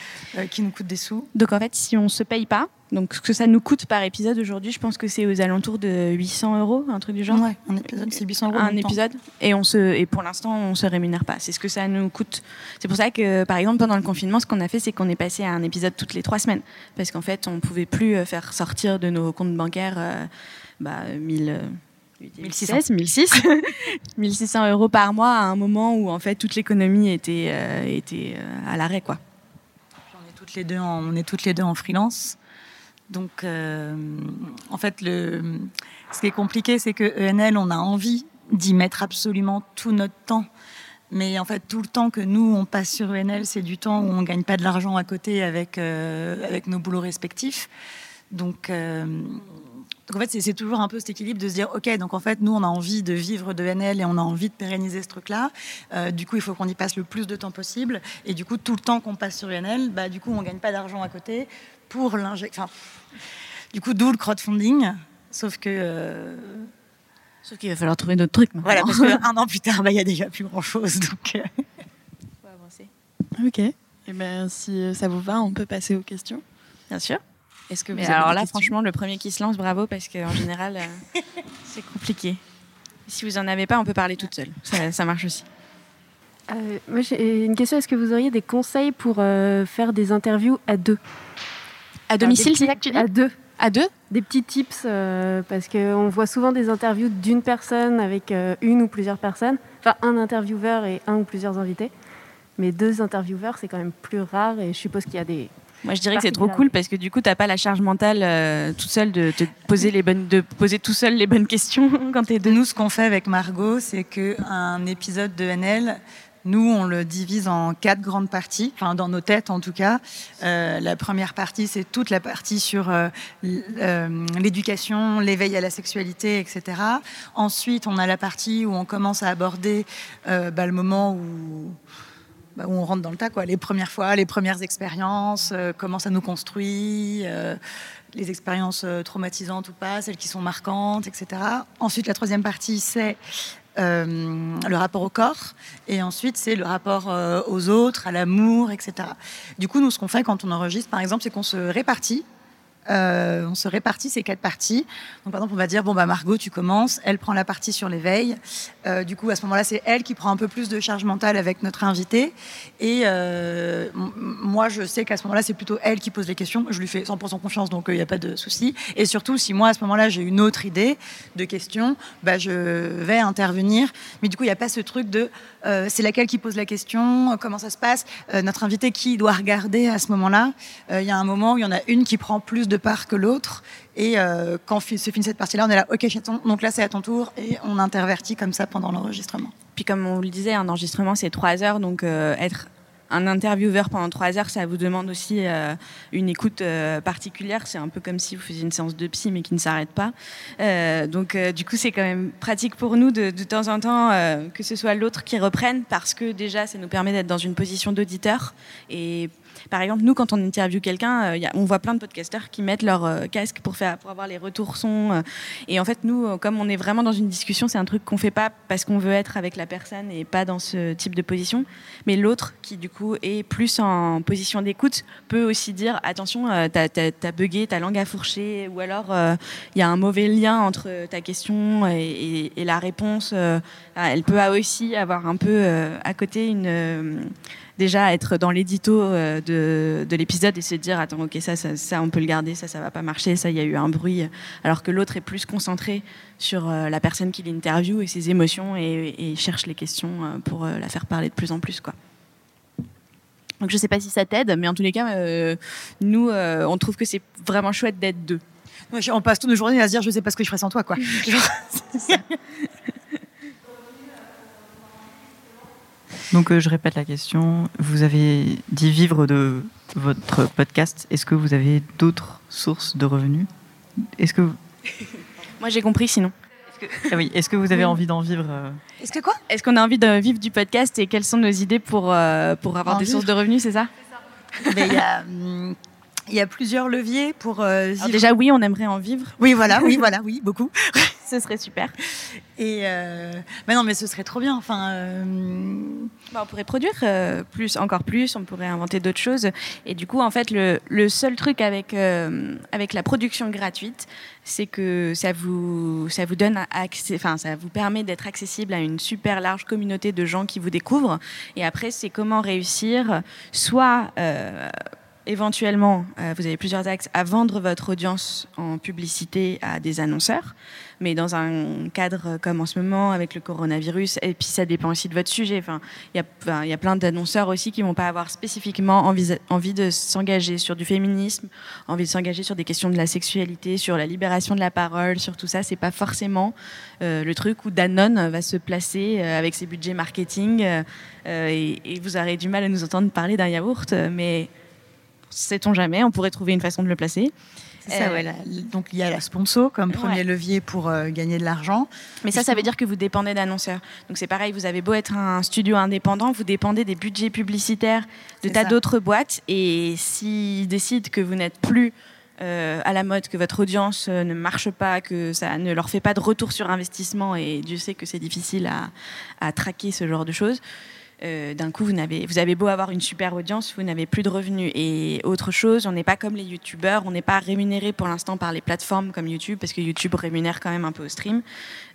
qui nous coûtent des sous. Donc, en fait, si on ne se paye pas, donc, ce que ça nous coûte par épisode aujourd'hui, je pense que c'est aux alentours de 800 euros, un truc du genre. Ouais, un épisode, c'est 800 euros. Un épisode. Et, on se, et pour l'instant, on se rémunère pas. C'est ce que ça nous coûte. C'est pour ça que, par exemple, pendant le confinement, ce qu'on a fait, c'est qu'on est passé à un épisode toutes les trois semaines. Parce qu'en fait, on pouvait plus euh, faire sortir de nos comptes bancaires euh, bah, 1000. 1600, 1600, 1600 euros par mois à un moment où en fait toute l'économie était, euh, était à l'arrêt quoi. On est toutes les deux en, on est toutes les deux en freelance. Donc, euh, en fait, le, ce qui est compliqué, c'est que ENL, on a envie d'y mettre absolument tout notre temps. Mais en fait, tout le temps que nous, on passe sur ENL, c'est du temps où on ne gagne pas de l'argent à côté avec, euh, avec nos boulots respectifs. Donc, euh, donc en fait, c'est toujours un peu cet équilibre de se dire, OK, donc en fait, nous, on a envie de vivre de NL et on a envie de pérenniser ce truc-là. du coup, il faut qu'on y passe le plus de temps possible. Et du coup, tout le temps qu'on passe sur NL, bah, du coup, on ne gagne pas d'argent à côté pour l'injection. du coup, d'où le crowdfunding. Sauf que. Euh, Sauf qu'il va falloir trouver d'autres trucs. Voilà, parce qu'un an plus tard, bah, il y a déjà plus grand-chose. Donc. Euh. Faut avancer. Ok. Et eh ben, si ça vous va, on peut passer aux questions. Bien sûr. Est-ce que vous alors là, franchement, le premier qui se lance, bravo, parce qu'en général, euh, c'est compliqué. Si vous en avez pas, on peut parler toute seule. Ça, marche aussi. moi, j'ai une question. Est-ce que vous auriez des conseils pour faire des interviews à deux? À domicile, c'est ça que tu dis? À deux. À deux? Des petits tips, euh, parce qu'on voit souvent des interviews d'une personne avec euh, une ou plusieurs personnes. Enfin, un intervieweur et un ou plusieurs invités. Mais deux intervieweurs, c'est quand même plus rare et je suppose qu'il y a des. Moi, je dirais que c'est trop cool parce que du coup, tu n'as pas la charge mentale euh, toute seule de te poser les bonnes, de poser tout seul les bonnes questions quand tu es deux. Nous, ce qu'on fait avec Margot, c'est qu'un épisode de NL, nous, on le divise en quatre grandes parties, enfin dans nos têtes en tout cas. Euh, la première partie, c'est toute la partie sur euh, euh, l'éducation, l'éveil à la sexualité, etc. Ensuite, on a la partie où on commence à aborder bah, le moment où, bah, où, on rentre dans le tas, quoi, les premières fois, les premières expériences, comment ça nous construit les expériences traumatisantes ou pas, celles qui sont marquantes, etc. Ensuite, la troisième partie, c'est euh, le rapport au corps, et ensuite c'est le rapport euh, aux autres, à l'amour, etc. Du coup, nous, ce qu'on fait quand on enregistre, par exemple, c'est qu'on se répartit euh, on se répartit ces quatre parties. Donc, par exemple, on va dire bon bah Margot, tu commences. Elle prend la partie sur l'éveil. Euh, du coup, à ce moment-là, c'est elle qui prend un peu plus de charge mentale avec notre invité. Et euh, moi, je sais qu'à ce moment-là, c'est plutôt elle qui pose les questions. Je lui fais 100% confiance, donc il n'y a pas de souci. Et surtout, si moi à ce moment-là j'ai une autre idée de question, bah je vais intervenir. Mais du coup, il n'y a pas ce truc de c'est laquelle qui pose la question, comment ça se passe, notre invité qui doit regarder à ce moment-là. Il y a un moment où il y en a une qui prend plus de part que l'autre. Et euh, quand se finit cette partie-là, on est là, ok, donc là c'est à ton tour, et on intervertit comme ça pendant l'enregistrement. Puis comme on le disait, un enregistrement c'est trois heures, donc euh, être un intervieweur pendant trois heures, ça vous demande aussi euh, une écoute particulière. C'est un peu comme si vous faisiez une séance de psy, mais qui ne s'arrête pas. donc, du coup, c'est quand même pratique pour nous de, de temps en temps que ce soit l'autre qui reprenne, parce que déjà, ça nous permet d'être dans une position d'auditeur et par exemple, nous, quand on interviewe quelqu'un, euh, on voit plein de podcasteurs qui mettent leur euh, casque pour, faire, pour avoir les retours son. Euh. et en fait, nous, comme on est vraiment dans une discussion, c'est un truc qu'on fait pas parce qu'on veut être avec la personne et pas dans ce type de position. Mais l'autre, qui du coup est plus en position d'écoute, peut aussi dire attention, t'as as, bugué, ta langue a fourché, ou alors il y a un mauvais lien entre ta question et, et la réponse. elle peut aussi avoir un peu à côté une déjà être dans l'édito euh, de, de l'épisode et se dire attends ok ça, ça, on peut le garder ça ça va pas marcher ça il y a eu un bruit alors que l'autre est plus concentré sur euh, la personne qui l'interviewe et ses émotions et, cherche les questions euh, pour la faire parler de plus en plus quoi. Donc je sais pas si ça t'aide, mais en tous les cas, nous, on trouve que c'est vraiment chouette d'être deux. On passe toutes nos journées à se dire je sais pas ce que je ferais sans toi quoi. Donc, euh, je répète la question. Vous avez dit vivre de votre podcast. Est-ce que vous avez d'autres sources de revenus? Est-ce que moi j'ai compris sinon. Que, ah oui, est-ce que vous avez envie d'en vivre euh Est-ce que quoi? Est-ce qu'on a envie de vivre du podcast et quelles sont nos idées pour, euh, pour avoir En des sources de revenus, c'est ça? Il y, a, hum, il y a plusieurs leviers pour euh, Alors. Déjà, oui, on aimerait en vivre. Oui, voilà, oui, voilà, oui, beaucoup. Ce serait super. Et euh, mais non, mais ce serait trop bien. Enfin, euh, Bah, on pourrait produire euh, plus, encore plus, on pourrait inventer d'autres choses. Et du coup, en fait, le, le seul truc avec, euh, avec la production gratuite, c'est que ça vous, ça vous donne accès, enfin, ça vous permet d'être accessible à une super large communauté de gens qui vous découvrent. Et après, c'est comment réussir, soit euh, éventuellement, euh, vous avez plusieurs axes, à vendre votre audience en publicité à des annonceurs, mais dans un cadre comme en ce moment avec le coronavirus, et puis ça dépend aussi de votre sujet. Enfin, il y a, plein d'annonceurs aussi qui vont pas avoir spécifiquement envie, envie de s'engager sur du féminisme, envie de s'engager sur des questions de la sexualité, sur la libération de la parole, sur tout ça. C'est pas forcément euh, le truc où Danone va se placer euh, avec ses budgets marketing et, et vous aurez du mal à nous entendre parler d'un yaourt, mais sait-on jamais, on pourrait trouver une façon de le placer. ça, Euh, ouais, la- donc il y a la sponsor comme premier Ouais. levier pour euh, gagner de l'argent. Mais ça, ça veut dire que vous dépendez d'annonceurs. Donc c'est pareil, vous avez beau être un studio indépendant, vous dépendez des budgets publicitaires de tas d'autres boîtes. Et s'ils décident que vous n'êtes plus euh, à la mode, que votre audience ne marche pas, que ça ne leur fait pas de retour sur investissement, et Dieu sait que c'est difficile à, à traquer ce genre de choses. Euh, d'un coup, vous, avez beau avoir une super audience, vous n'avez plus de revenus. Et autre chose, on n'est pas comme les youtubeurs, on n'est pas rémunéré pour l'instant par les plateformes comme YouTube, parce que YouTube rémunère quand même un peu au stream.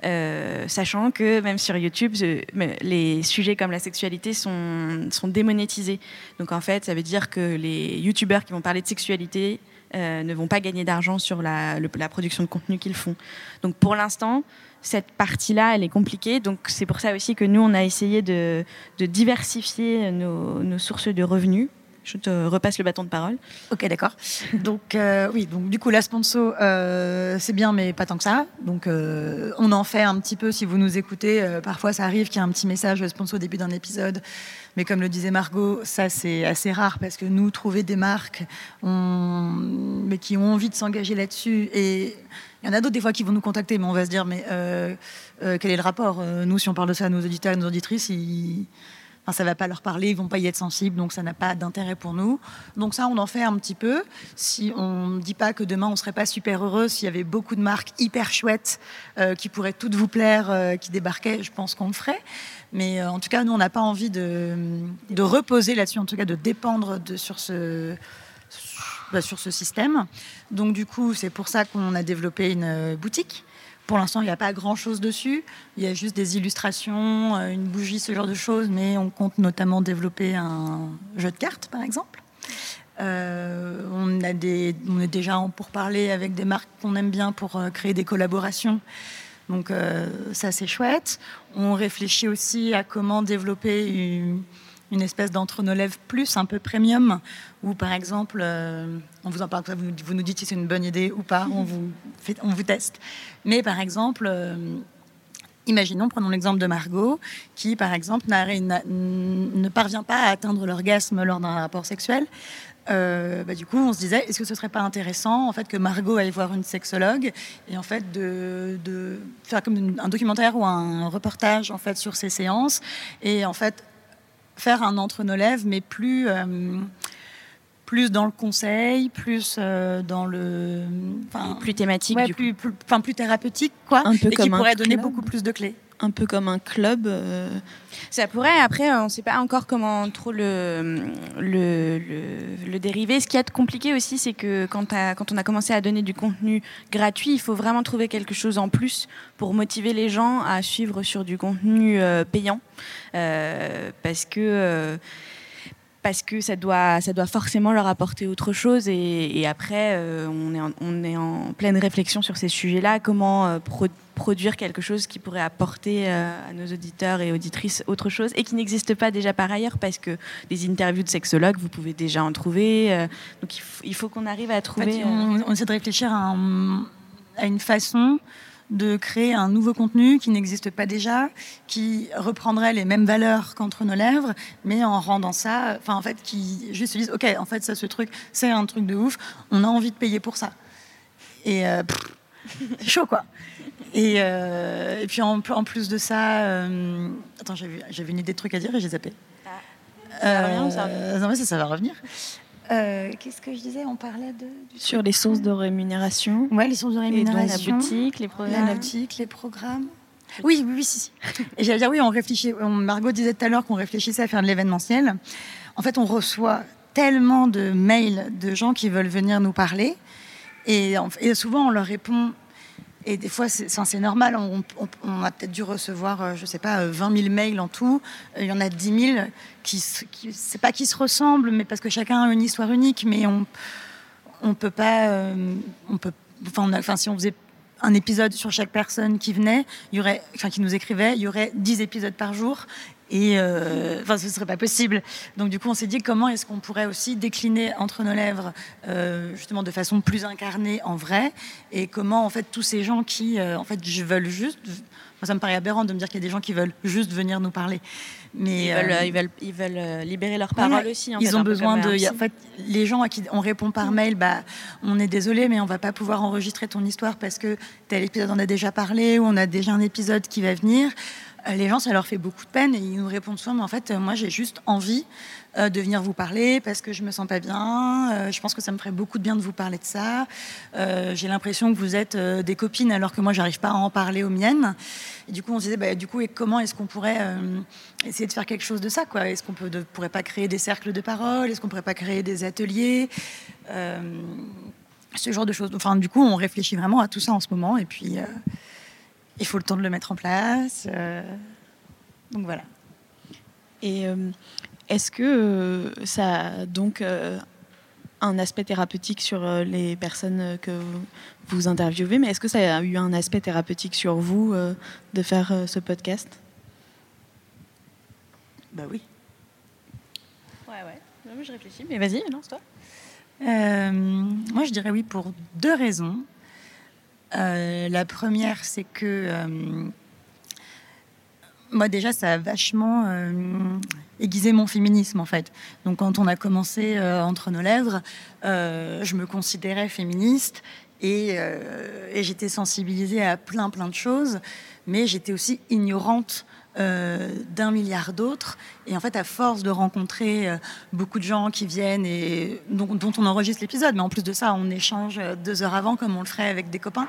Euh, sachant que même sur YouTube, mais les sujets comme la sexualité sont, démonétisés. Donc en fait, ça veut dire que les youtubeurs qui vont parler de sexualité euh, ne vont pas gagner d'argent sur la production de contenu qu'ils font. Donc pour l'instant, cette partie-là, elle est compliquée. Donc c'est pour ça aussi que nous, on a essayé de, de diversifier nos, sources de revenus. Je te repasse le bâton de parole. Ok, d'accord. Donc euh, oui, donc du coup la sponsor, euh, c'est bien, mais pas tant que ça. Donc euh, on en fait un petit peu si vous nous écoutez. parfois, ça arrive qu'il y a un petit message sponsor au début d'un épisode, mais comme le disait Margot, ça c'est assez rare parce que nous trouver des marques, mais qui ont envie de s'engager là-dessus et il y en a d'autres des fois qui vont nous contacter, mais on va se dire mais euh, euh, quel est le rapport? Euh, Nous, si on parle de ça à nos auditeurs et nos auditrices, ils Enfin, ça va pas leur parler, ils vont pas y être sensibles, donc ça n'a pas d'intérêt pour nous. Donc ça, on en fait un petit peu. Si on ne dit pas que demain on serait pas super heureux s'il y avait beaucoup de marques hyper chouettes qui pourraient toutes vous plaire, qui débarquaient, je pense qu'on le ferait. Mais en tout cas, nous, on n'a pas envie de, de reposer là-dessus, en tout cas de dépendre de, sur ce bah, sur ce système. Donc du coup, c'est pour ça qu'on a développé une euh, boutique. Pour l'instant, il n'y a pas grand-chose dessus. Il y a juste des illustrations, euh, une bougie, ce genre de choses. Mais on compte notamment développer un jeu de cartes, par exemple. Euh, on, a est déjà en pourparlers avec des marques qu'on aime bien pour créer des collaborations. Donc ça, c'est chouette. On réfléchit aussi à comment développer une, une espèce d'entre-nos-lèvres plus, un peu premium, où par exemple, euh, on vous en parle, vous, vous nous dites si c'est une bonne idée ou pas, on vous, on vous teste. Mais par exemple, euh, imaginons, prenons l'exemple de Margot, qui par exemple ne parvient pas à atteindre l'orgasme lors d'un rapport sexuel. Euh, bah, du coup, on se disait, est-ce que ce serait pas intéressant en fait que Margot aille voir une sexologue et en fait de, de faire comme un documentaire ou un reportage en fait sur ces séances et en fait faire un entre nos lèvres, mais plus euh, plus dans le conseil, plus euh, dans le, Plus thématique, ouais, du coup. plus, plus, thérapeutique, quoi, Un peu et qui comme pourrait donner club. beaucoup plus de clés. Un peu comme un club. euh, Ça pourrait, après, on ne sait pas encore comment trop le, le, le, le dériver. Ce qui est compliqué aussi, c'est que quand, quand on a commencé à donner du contenu gratuit, il faut vraiment trouver quelque chose en plus pour motiver les gens à suivre sur du contenu euh, payant. Euh, parce que. parce que ça doit, ça doit forcément leur apporter autre chose. Et, après, on, est en, on est en pleine réflexion sur ces sujets-là. Comment euh, produire quelque chose qui pourrait apporter euh, à nos auditeurs et auditrices autre chose et qui n'existe pas déjà par ailleurs parce que des interviews de sexologues, vous pouvez déjà en trouver. euh, donc il, faut qu'on arrive à En fait, trouver. euh, on, on essaie de réfléchir à, un- à une façon de créer un nouveau contenu qui n'existe pas déjà, qui reprendrait les mêmes valeurs qu'entre nos lèvres, mais en rendant ça, enfin en fait, qui juste se disent, ok, en fait, ça, ce truc, c'est un truc de ouf, on a envie de payer pour ça. Et euh, pff, c'est chaud quoi. Et, euh, et puis en, en plus de ça, euh, attends, j'avais une idée de trucs à dire et j'ai zappé. Ça ou ça Euh, non, mais ça, ça va revenir. Euh, Qu'est-ce que je disais? On parlait de. du- Sur les sources de rémunération. Ouais, les sources de Et donc la rémunération. boutique, les La programmes. boutique, les programmes. Oui, oui, oui, si, si. Et j'allais dire, oui, on réfléchit. on- Margot disait tout à l'heure qu'on réfléchissait à faire de l'événementiel. En fait, on reçoit tellement de mails de gens qui veulent venir nous parler. Et, en- et souvent, on leur répond. Et des fois, c'est normal. On, a peut-être dû recevoir, euh, je sais pas, euh, 20 000 mails en tout. Euh, Il y en a 10 000 qui, qui c'est pas qui se ressemblent, mais parce que chacun a une histoire unique. Mais on, on peut pas, euh, on peut, enfin, si on faisait un épisode sur chaque personne qui venait, qui nous écrivait, il y aurait 10 épisodes par jour. Et euh, enfin, ce serait pas possible. Donc, du coup, on s'est dit comment est-ce qu'on pourrait aussi décliner entre nos lèvres, euh, justement, de façon plus incarnée en vrai, et comment, en fait, tous ces gens qui, euh, en fait, veulent juste. Moi, ça me paraît aberrant de me dire qu'il y a des gens qui veulent juste venir nous parler. Mais Ils veulent, ils veulent, ils veulent libérer leur parole aussi. en ils fait, ont besoin de. a- en fait, les gens à qui on répond par mail, bah, on est désolé, mais on va pas pouvoir enregistrer ton histoire parce que tel épisode on a déjà parlé ou on a déjà un épisode qui va venir. Euh, Les gens, ça leur fait beaucoup de peine et ils nous répondent souvent, mais en fait, euh, moi, j'ai juste envie euh, de venir vous parler parce que je me sens pas bien. Je pense que ça me ferait beaucoup de bien de vous parler de ça. J'ai l'impression que vous êtes des copines alors que moi, j'arrive pas à en parler aux miennes. Et du coup, on se disait, bah, du coup, et comment est-ce qu'on pourrait essayer de faire quelque chose de ça quoi? Est-ce qu'on de- pourrait pas créer des cercles de parole? Est-ce qu'on pourrait pas créer des ateliers? Ce genre de choses. Enfin, du coup, on réfléchit vraiment à tout ça en ce moment. Et puis, il faut le temps de le mettre en place. euh, donc voilà. Et euh, est-ce que euh, ça a donc euh, un aspect thérapeutique sur euh, les personnes que vous interviewez, mais est-ce que ça a eu un aspect thérapeutique sur vous euh, de faire euh, ce podcast? Bah oui. Ouais, ouais. Non, mais je réfléchis, mais vas-y, lance-toi. Euh, moi, je dirais oui pour deux raisons. Euh, la première, c'est que euh, moi déjà, ça a vachement euh, aiguisé mon féminisme en fait. Donc, quand on a commencé entre nos lèvres, je me considérais féministe et j'étais sensibilisée à plein plein de choses, mais j'étais aussi ignorante euh, d'un milliard d'autres. Et en fait, à force de rencontrer euh, beaucoup de gens qui viennent et dont, dont on enregistre l'épisode, mais en plus de ça, on échange euh, deux heures avant comme on le ferait avec des copains.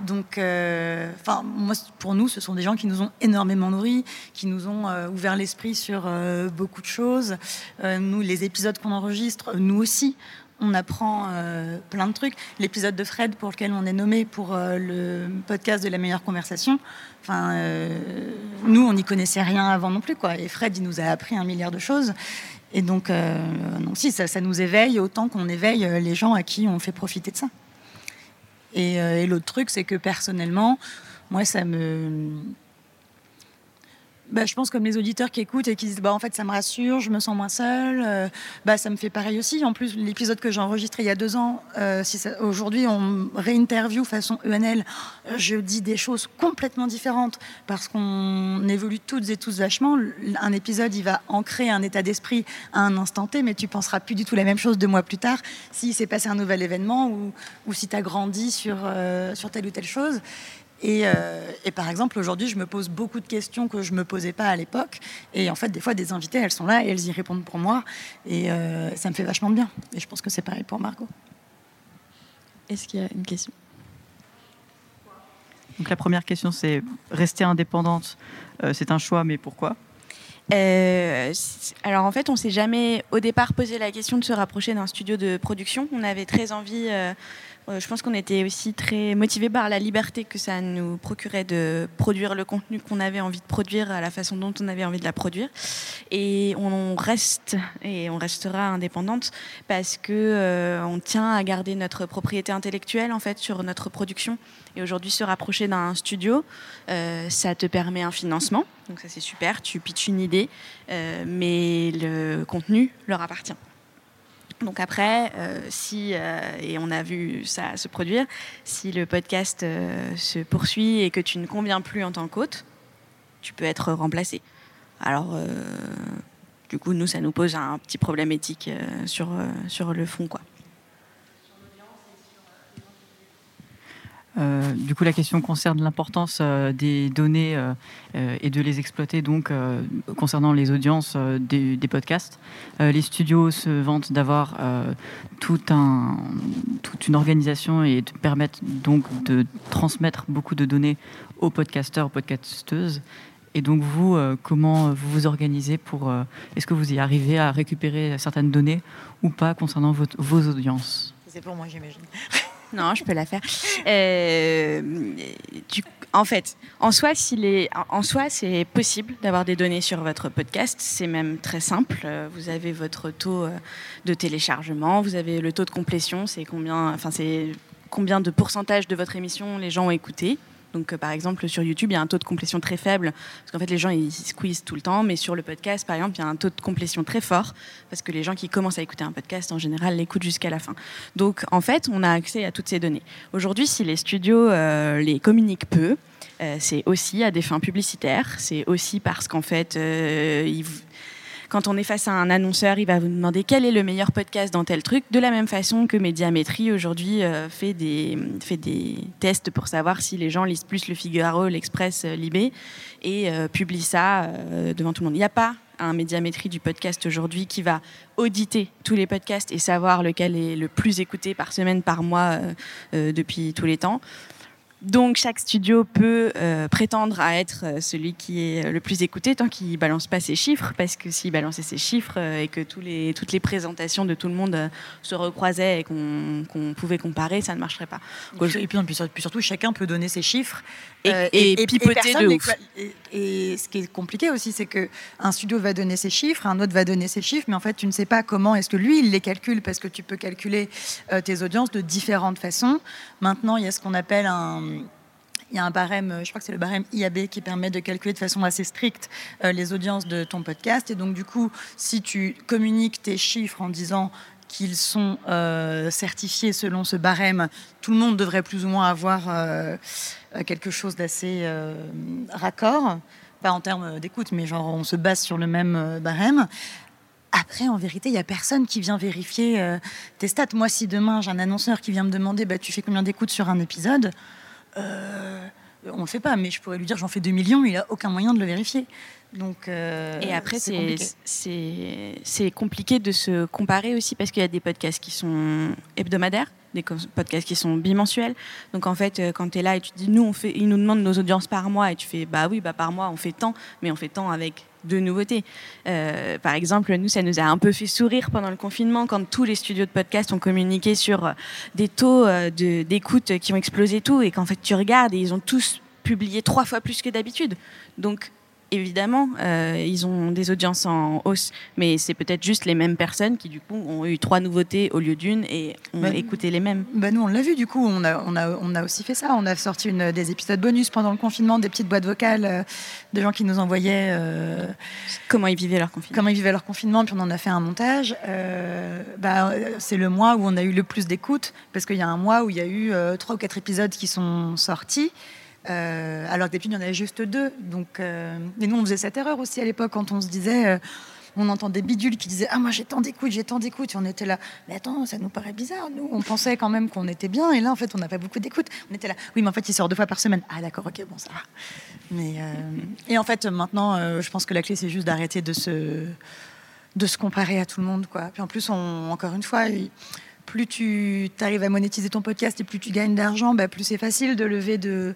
Donc, enfin, moi, pour nous, ce sont des gens qui nous ont énormément nourris, qui nous ont ouvert l'esprit sur beaucoup de choses. Nous, les épisodes qu'on enregistre, nous aussi, on apprend euh, plein de trucs. L'épisode de Fred pour lequel on est nommé pour euh, le podcast de la meilleure conversation. Enfin, euh, nous, on n'y connaissait rien avant non plus, quoi. Et Fred, il nous a appris un milliard de choses. Et donc, donc si, ça, nous éveille autant qu'on éveille les gens à qui on fait profiter de ça. Et, et l'autre truc, c'est que personnellement, moi, ça me. Bah, je pense comme les auditeurs qui écoutent et qui disent bah en fait ça me rassure, je me sens moins seule. euh, bah ça me fait pareil aussi. En plus l'épisode que j'ai enregistré il y a deux ans, euh, si aujourd'hui on réinterview façon ENL, je dis des choses complètement différentes parce qu'on évolue toutes et tous vachement. Un épisode il va ancrer un état d'esprit à un instant T, mais tu penseras plus du tout la même chose deux mois plus tard s'il s'est passé un nouvel événement ou, ou si tu as grandi sur, euh, sur telle ou telle chose. Et, euh, et par exemple, aujourd'hui, je me pose beaucoup de questions que je me posais pas à l'époque. Et en fait, des fois, des invités, elles sont là et elles y répondent pour moi. Et euh, ça me fait vachement bien. Et je pense que c'est pareil pour Margot. Est-ce qu'il y a une question? Donc la première question, c'est rester indépendante, euh, c'est un choix, mais pourquoi? Euh, alors en fait, on s'est jamais au départ posé la question de se rapprocher d'un studio de production. On avait très envie. euh, je pense qu'on était aussi très motivés par la liberté que ça nous procurait de produire le contenu qu'on avait envie de produire à la façon dont on avait envie de la produire. Et on reste et on restera indépendante parce que euh, on tient à garder notre propriété intellectuelle en fait sur notre production. Et aujourd'hui, se rapprocher d'un studio, euh, ça te permet un financement. Donc ça c'est super. Tu pitches une idée, euh, mais le contenu leur appartient. Donc après, euh, si, euh, et on a vu ça se produire, si le podcast euh, se poursuit et que tu ne conviens plus en tant qu'hôte, tu peux être remplacé. Alors, du coup, nous, ça nous pose un petit problème éthique sur, sur le fond. Quoi. Euh, du coup, la question concerne l'importance des données et de les exploiter, donc, concernant les audiences des, podcasts. les studios se vantent d'avoir toute une organisation et de permettre donc de transmettre beaucoup de données aux podcasteurs, aux podcasteuses. Et donc vous, euh, comment vous vous organisez pour... Euh, est-ce que vous y arrivez à récupérer certaines données ou pas concernant vos audiences? C'est pour moi, j'imagine. non, je peux la faire. Euh, en fait, en soi, en soi, c'est possible d'avoir des données sur votre podcast. C'est même très simple. Vous avez votre taux de téléchargement, vous avez le taux de complétion, c'est combien, enfin c'est combien de pourcentage de votre émission les gens ont écouté. Donc, euh, par exemple, sur YouTube, il y a un taux de complétion très faible, parce qu'en fait, les gens, ils squeezent tout le temps. Mais sur le podcast, par exemple, il y a un taux de complétion très fort, parce que les gens qui commencent à écouter un podcast, en général, l'écoutent jusqu'à la fin. Donc, en fait, on a accès à toutes ces données. Aujourd'hui, si les studios euh, les communiquent peu, euh, c'est aussi à des fins publicitaires. C'est aussi parce qu'en fait, ils quand on est face à un annonceur, il va vous demander quel est le meilleur podcast dans tel truc, de la même façon que Médiamétrie aujourd'hui euh, fait, des, tests pour savoir si les gens lisent plus le Figaro, l'Express, euh, Libé, et euh, publie ça devant tout le monde. Il n'y a pas un médiamétrie du podcast aujourd'hui qui va auditer tous les podcasts et savoir lequel est le plus écouté par semaine, par mois, depuis tous les temps. Donc chaque studio peut euh, prétendre à être euh, celui qui est le plus écouté tant qu'il balance pas ses chiffres, parce que s'il balançait ses chiffres euh, et que les, toutes les présentations de tout le monde se recroisaient et qu'on pouvait comparer, ça ne marcherait pas. Et puis, surtout, chacun peut donner ses chiffres et, pipoter de ouf. Et, ce qui est compliqué aussi, c'est que un studio va donner ses chiffres, un autre va donner ses chiffres, mais en fait, tu ne sais pas comment est-ce que lui il les calcule, parce que tu peux calculer tes audiences de différentes façons. Maintenant, il y a ce qu'on appelle un il y a un barème, je crois que c'est le barème IAB qui permet de calculer de façon assez stricte euh, les audiences de ton podcast. Et donc, du coup, si tu communiques tes chiffres en disant qu'ils sont euh, certifiés selon ce barème, tout le monde devrait plus ou moins avoir euh, quelque chose d'assez raccord. Pas en termes d'écoute, mais genre on se base sur le même barème. Après, en vérité, il n'y a personne qui vient vérifier tes stats. Moi, si demain j'ai un annonceur qui vient me demander bah, tu fais combien d'écoutes sur un épisode, euh, on ne le fait pas, mais je pourrais lui dire j'en fais 2 millions, il n'a aucun moyen de le vérifier. Donc, euh, et après, c'est compliqué. de se comparer aussi parce qu'il y a des podcasts qui sont hebdomadaires, des podcasts qui sont bimensuels. Donc en fait, euh, quand tu es là et tu dis, nous, on fait, ils nous demandent nos audiences par mois et tu fais, bah oui, bah par mois, on fait tant, mais on fait tant avec de nouveautés. Euh, par exemple, nous, ça nous a un peu fait sourire pendant le confinement quand tous les studios de podcast ont communiqué sur euh, des taux euh, d'écoute qui ont explosé tout et qu'en fait tu regardes et ils ont tous publié trois fois plus que d'habitude. Donc évidemment, euh, ils ont des audiences en hausse, mais c'est peut-être juste les mêmes personnes qui, du coup, ont eu trois nouveautés au lieu d'une et ont bah, écouté les mêmes. Bah nous, on l'a vu, du coup, on a, on, a, on a aussi fait ça. On a sorti une, des épisodes bonus pendant le confinement, des petites boîtes vocales euh, de gens qui nous envoyaient. Euh, comment ils vivaient leur confinement. Comment ils vivaient leur confinement, puis on en a fait un montage. bah, c'est le mois où on a eu le plus d'écoutes, parce qu'il y a un mois où il y a eu trois ou quatre épisodes qui sont sortis. Euh, alors que d'habitude, il y en avait juste deux. Donc, euh, et nous, on faisait cette erreur aussi à l'époque quand on se disait, euh, on entendait Bidule qui disait Ah, moi j'ai tant d'écoutes, j'ai tant d'écoutes. Et on était là, mais attends, ça nous paraît bizarre. Nous, on pensait quand même qu'on était bien. Et là, en fait, on n'a pas beaucoup d'écoutes. On était là, oui, mais en fait, il sort deux fois par semaine. Ah, d'accord, ok, bon, ça va. Mais, et en fait, maintenant, je pense que la clé, c'est juste d'arrêter de se, de se comparer à tout le monde. Quoi. Puis en plus, encore une fois, plus tu arrives à monétiser ton podcast et plus tu gagnes d'argent, bah, plus c'est facile de lever de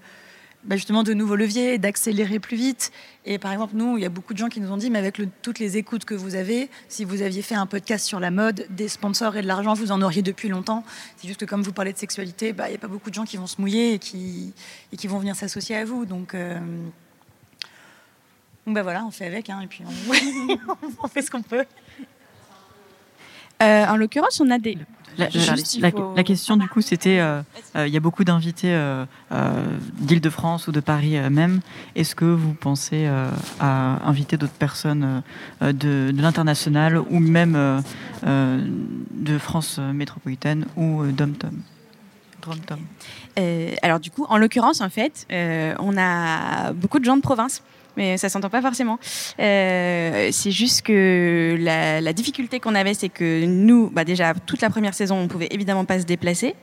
bah, justement de nouveaux leviers, d'accélérer plus vite. Et par exemple, nous, il y a beaucoup de gens qui nous ont dit, mais avec toutes les écoutes que vous avez, si vous aviez fait un podcast sur la mode, des sponsors et de l'argent, vous en auriez depuis longtemps. C'est juste que comme vous parlez de sexualité, bah, il n'y a pas beaucoup de gens qui vont se mouiller et qui, et qui vont venir s'associer à vous. Donc, euh, bah, voilà, on fait avec, hein, et puis on, fait ce qu'on peut. Euh, en l'occurrence, on a des, la, question, du coup, c'était euh, euh, il y a beaucoup d'invités euh, d'Île-de-France ou de Paris même. Est-ce que vous pensez à inviter d'autres personnes de, l'international ou même de France métropolitaine ou d'Om-Tom alors du coup, en l'occurrence, en fait, on a beaucoup de gens de province mais ça s'entend pas forcément. Euh, c'est juste que la, difficulté qu'on avait, c'est que nous, bah déjà, toute la première saison, on pouvait évidemment pas se déplacer.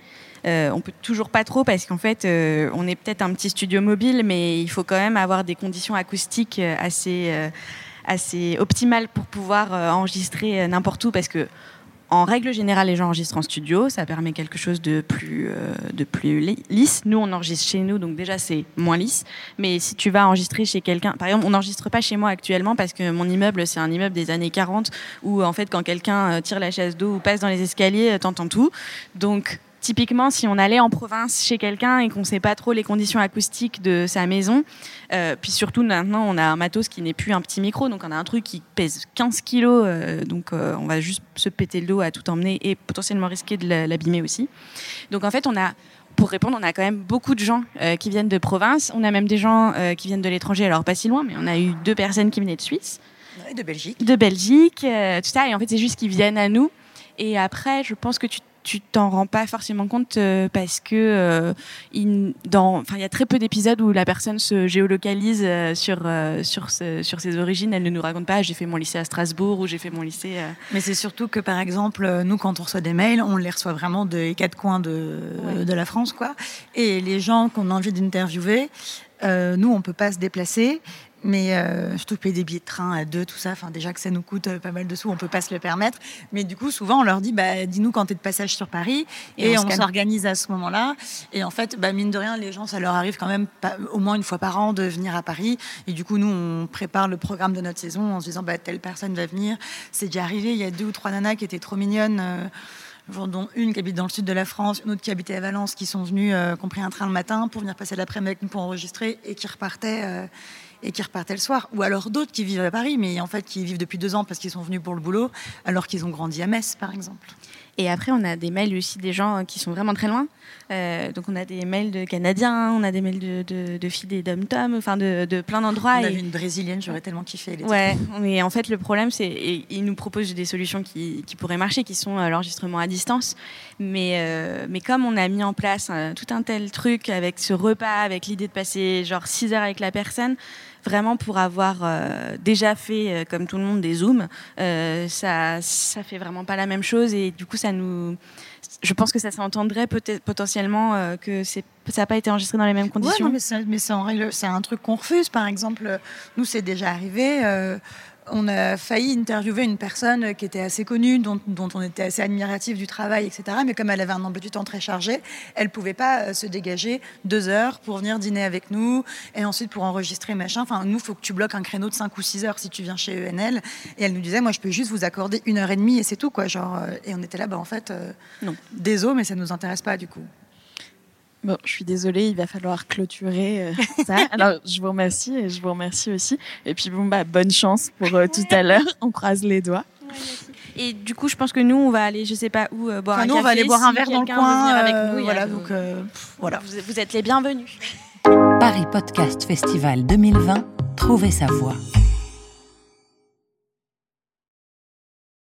Euh, on peut toujours pas trop parce qu'en fait, euh, on est peut-être un petit studio mobile, mais il faut quand même avoir des conditions acoustiques euh, assez, assez optimales pour pouvoir enregistrer n'importe où parce que. En règle générale, les gens enregistrent en studio, ça permet quelque chose de plus, euh, de plus li- lisse. Nous, on enregistre chez nous, donc déjà c'est moins lisse. Mais si tu vas enregistrer chez quelqu'un, par exemple, on n'enregistre pas chez moi actuellement parce que mon immeuble, c'est un immeuble des années 40 où en fait, quand quelqu'un euh, tire la chaise d'eau ou passe dans les escaliers, euh, t'entends tout. Donc, typiquement, si on allait en province chez quelqu'un et qu'on ne sait pas trop les conditions acoustiques de sa maison, euh, puis surtout maintenant, on a un matos qui n'est plus un petit micro, donc on a un truc qui pèse 15 kilos, euh, donc euh, on va juste se péter le dos à tout emmener et potentiellement risquer de la- l'abîmer aussi. Donc en fait, on a pour répondre, on a quand même beaucoup de gens qui viennent de province. On a même des gens qui viennent de l'étranger, alors pas si loin, mais on a eu deux personnes qui venaient de Suisse Ouais, de Belgique. de Belgique, tout ça. Et en fait, c'est juste qu'ils viennent à nous. Et après, je pense que tu tu t'en rends pas forcément compte euh, parce que euh, il, dans, enfin, il y a très peu d'épisodes où la personne se géolocalise euh, sur sur ce- sur ses origines. Elle ne nous raconte pas. J'ai fait mon lycée à Strasbourg ou j'ai fait mon lycée. Mais c'est surtout que, par exemple, nous, quand on reçoit des mails, on les reçoit vraiment des quatre coins de, Ouais. de la France, quoi. Et les gens qu'on a envie d'interviewer, euh, nous, on peut pas se déplacer. Mais euh, surtout payer des billets de train à deux, tout ça, enfin déjà que ça nous coûte euh, pas mal de sous, on peut pas se le permettre. Mais du coup, souvent, on leur dit, bah, dis-nous quand tu es de passage sur Paris, Et et, on s'organise à ce moment-là. Et en fait, bah, mine de rien, les gens, ça leur arrive quand même pas- au moins une fois par an de venir à Paris. Et du coup, nous, on prépare le programme de notre saison en se disant, bah, telle personne va venir. C'est déjà arrivé, il y a deux ou trois nanas qui étaient trop mignonnes. euh, dont une qui habite dans le sud de la France, une autre qui habitait à Valence, qui sont venues, euh, qui ont pris un train le matin pour venir passer l'après-midi avec nous pour enregistrer et qui repartaient, euh, et qui repartaient le soir. Ou alors d'autres qui vivent à Paris, mais en fait qui vivent depuis deux ans parce qu'ils sont venus pour le boulot, alors qu'ils ont grandi à Metz, par exemple. Et après, on a des mails aussi des gens euh, qui sont vraiment très loin. Euh, donc, on a des mails de Canadiens, on a des mails de, de, de filles des dom-tom, enfin de, de plein d'endroits. On Et- avait une brésilienne, j'aurais tellement kiffé. elle Ouais, mais en fait, le problème, c'est et ils nous proposent des solutions qui, qui pourraient marcher, qui sont euh, l'enregistrement à distance. Mais, euh, mais comme on a mis en place euh, tout un tel truc avec ce repas, avec l'idée de passer genre 6 heures avec la personne, vraiment pour avoir euh, déjà fait, euh, comme tout le monde, des zooms, euh, ça, ça fait vraiment pas la même chose. Et du coup, ça nous. Je pense que ça s'entendrait peut-être potentiellement euh, que c'est, ça n'a pas été enregistré dans les mêmes Ouais, conditions. non, mais c'est un truc qu'on refuse. Par exemple, nous, c'est déjà arrivé. euh, on a failli interviewer une personne qui était assez connue, dont, dont on était assez admiratif du travail, etc. Mais comme elle avait un emploi du temps très chargé, elle pouvait pas euh, se dégager deux heures pour venir dîner avec nous et ensuite pour enregistrer machin. Enfin, nous, faut que tu bloques un créneau de 5 ou 6 heures si tu viens chez ENL. Et elle nous disait, moi, je peux juste vous accorder une heure et demie et c'est tout, quoi. Genre, euh, et on était là, bah, en fait, euh, Non. désolé, mais ça nous intéresse pas du coup. Bon, je suis désolée, il va falloir clôturer euh, ça. Alors, je vous remercie et je vous remercie aussi. Et puis, bon, bah, bonne chance pour euh, tout à l'heure. On croise les doigts. Et du coup, je pense que nous, on va aller, je sais pas où, euh, boire Enfin, un nous, café. on va aller boire un Si verre dans le coin. avec euh, nous, voilà, donc euh, pff, voilà. Vous, vous êtes les bienvenus. Paris Podcast Festival 2020, trouvez sa voix.